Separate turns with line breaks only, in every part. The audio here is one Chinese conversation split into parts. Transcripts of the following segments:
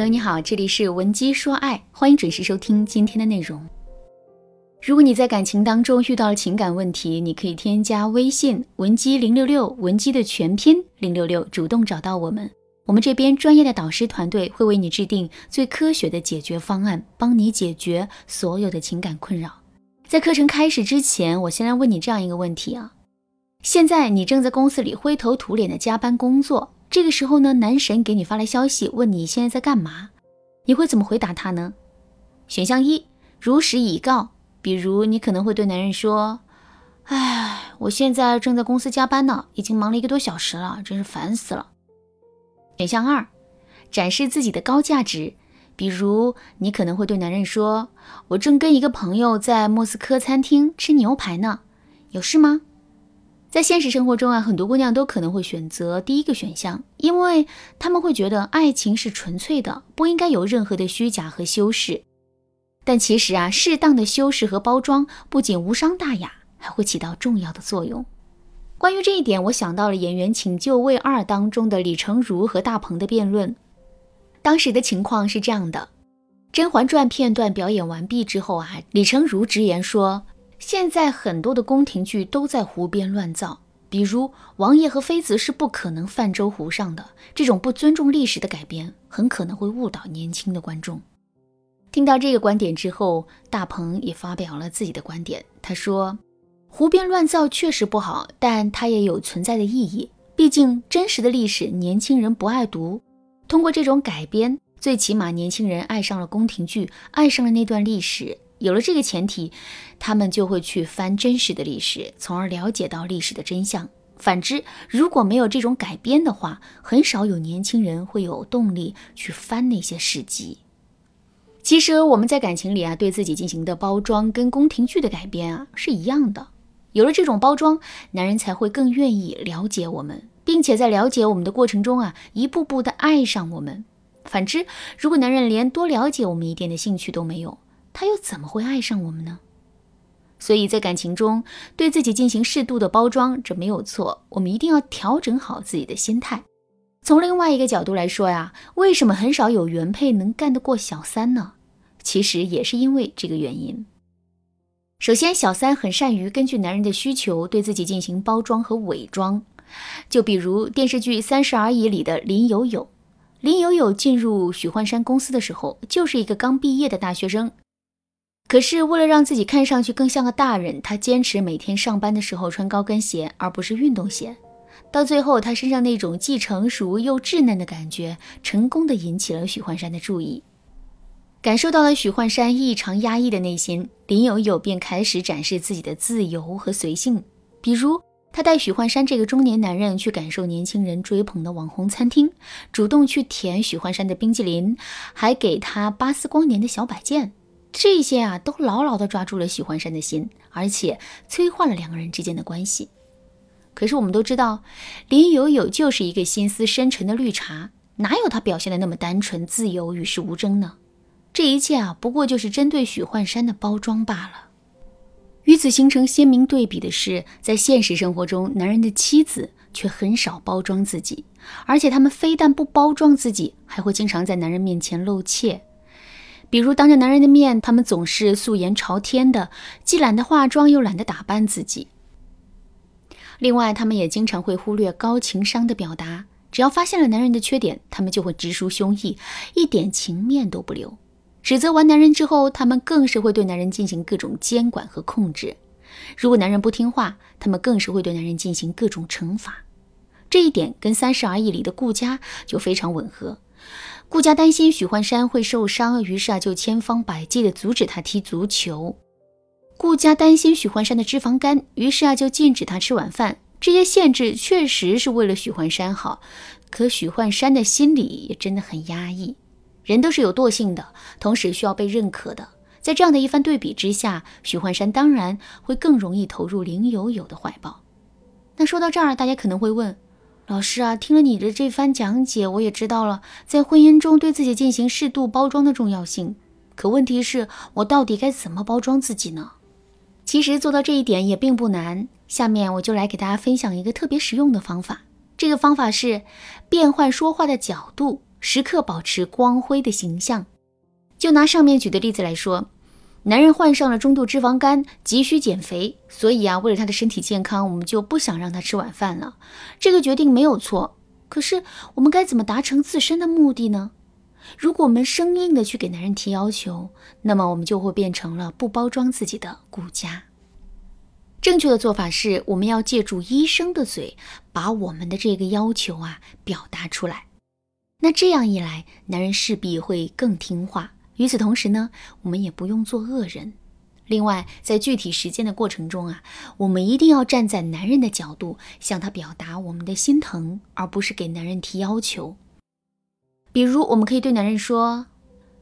朋友你好，这里是文姬说爱，欢迎准时收听今天的内容。如果你在感情当中遇到了情感问题，你可以添加微信文姬零六六，文姬的全拼零六六，主动找到我们，我们这边专业的导师团队会为你制定最科学的解决方案，帮你解决所有的情感困扰。在课程开始之前，我先来问你这样一个问题啊：现在你正在公司里灰头土脸的加班工作，这个时候呢，男神给你发来消息，问你现在在干嘛，你会怎么回答他呢？选项一，如实以告。比如，你可能会对男人说：“哎，我现在正在公司加班呢，已经忙了一个多小时了，真是烦死了。”选项二，展示自己的高价值。比如，你可能会对男人说：“我正跟一个朋友在莫斯科餐厅吃牛排呢，有事吗？”在现实生活中啊，很多姑娘都可能会选择第一个选项，因为她们会觉得爱情是纯粹的，不应该有任何的虚假和修饰。但其实啊，适当的修饰和包装不仅无伤大雅，还会起到重要的作用。关于这一点，我想到了《演员请就位二》当中的李成儒和大鹏的辩论。当时的情况是这样的：《甄嬛传》片段表演完毕之后啊，李成儒直言说，现在很多的宫廷剧都在胡编乱造，比如王爷和妃子是不可能泛舟湖上的，这种不尊重历史的改编，很可能会误导年轻的观众。听到这个观点之后，大鹏也发表了自己的观点。他说：“胡编乱造确实不好，但它也有存在的意义。毕竟真实的历史，年轻人不爱读。通过这种改编，最起码年轻人爱上了宫廷剧，爱上了那段历史。有了这个前提，他们就会去翻真实的历史，从而了解到历史的真相。反之，如果没有这种改编的话，很少有年轻人会有动力去翻那些史籍。”其实我们在感情里啊，对自己进行的包装跟宫廷剧的改编啊是一样的。有了这种包装，男人才会更愿意了解我们，并且在了解我们的过程中啊，一步步的爱上我们。反之，如果男人连多了解我们一点的兴趣都没有，他又怎么会爱上我们呢？所以在感情中，对自己进行适度的包装，这没有错。我们一定要调整好自己的心态。从另外一个角度来说呀，为什么很少有原配能干得过小三呢？其实也是因为这个原因。首先，小三很善于根据男人的需求对自己进行包装和伪装。就比如电视剧《三十而已》里的林有有，林有有进入许幻山公司的时候，就是一个刚毕业的大学生。可是为了让自己看上去更像个大人，他坚持每天上班的时候穿高跟鞋，而不是运动鞋。到最后，他身上那种既成熟又稚嫩的感觉，成功的引起了许幻山的注意。感受到了许幻山异常压抑的内心，林有有便开始展示自己的自由和随性。比如，他带许幻山这个中年男人去感受年轻人追捧的网红餐厅，主动去舔许幻山的冰激凌，还给他巴斯光年的小摆件。这些啊，都牢牢地抓住了许幻山的心，而且催化了两个人之间的关系。可是我们都知道，林有有就是一个心思深沉的绿茶，哪有他表现的那么单纯、自由、与世无争呢？这一切啊，不过就是针对许幻山的包装罢了。与此形成鲜明对比的是，在现实生活中，男人的妻子却很少包装自己，而且他们非但不包装自己，还会经常在男人面前露怯。比如，当着男人的面，他们总是素颜朝天的，既懒得化妆，又懒得打扮自己。另外，他们也经常会忽略高情商的表达，只要发现了男人的缺点，他们就会直抒胸臆，一点情面都不留。指责完男人之后，他们更是会对男人进行各种监管和控制。如果男人不听话，他们更是会对男人进行各种惩罚。这一点跟《三十而已》里的顾家就非常吻合。顾家担心许幻山会受伤，于是啊就千方百计地阻止他踢足球。顾家担心许幻山的脂肪肝，于是啊就禁止他吃晚饭。这些限制确实是为了许幻山好，可许幻山的心里也真的很压抑。人都是有惰性的，同时需要被认可的。在这样的一番对比之下，许幻山当然会更容易投入林有有的怀抱。那说到这儿，大家可能会问，老师啊，听了你的这番讲解，我也知道了在婚姻中对自己进行适度包装的重要性。可问题是，我到底该怎么包装自己呢？其实做到这一点也并不难，下面我就来给大家分享一个特别实用的方法。这个方法是变换说话的角度，时刻保持光辉的形象。就拿上面举的例子来说，男人患上了中度脂肪肝，急需减肥，所以啊，为了他的身体健康，我们就不想让他吃晚饭了。这个决定没有错，可是我们该怎么达成自身的目的呢？如果我们生硬的去给男人提要求，那么我们就会变成了不包装自己的顾家。正确的做法是，我们要借助医生的嘴，把我们的这个要求啊表达出来。那这样一来，男人势必会更听话。与此同时呢，我们也不用做恶人。另外，在具体实践的过程中啊，我们一定要站在男人的角度，向他表达我们的心疼，而不是给男人提要求。比如，我们可以对男人说：“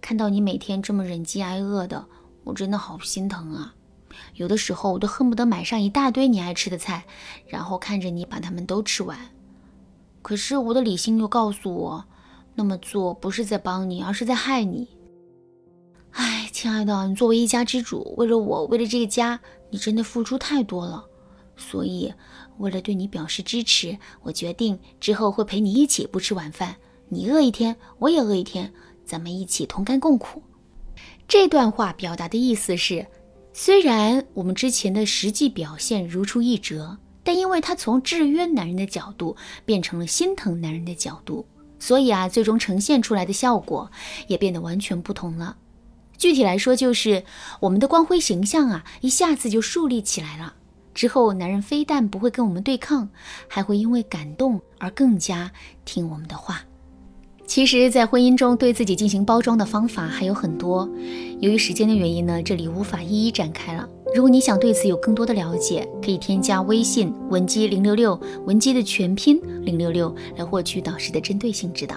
看到你每天这么忍饥挨饿的，我真的好心疼啊！有的时候，我都恨不得买上一大堆你爱吃的菜，然后看着你把它们都吃完。可是，我的理性又告诉我，那么做不是在帮你，而是在害你。”亲爱的，你作为一家之主，为了我，为了这个家，你真的付出太多了。所以，为了对你表示支持，我决定之后会陪你一起不吃晚饭。你饿一天，我也饿一天，咱们一起同甘共苦。这段话表达的意思是，虽然我们之前的实际表现如出一辙，但因为他从制约男人的角度变成了心疼男人的角度，所以啊，最终呈现出来的效果也变得完全不同了。具体来说，就是我们的光辉形象啊，一下子就树立起来了。之后，男人非但不会跟我们对抗，还会因为感动而更加听我们的话。其实，在婚姻中对自己进行包装的方法还有很多，由于时间的原因呢，这里无法一一展开了。如果你想对此有更多的了解，可以添加微信文姬零六六，文姬的全拼零六六，来获取导师的针对性指导。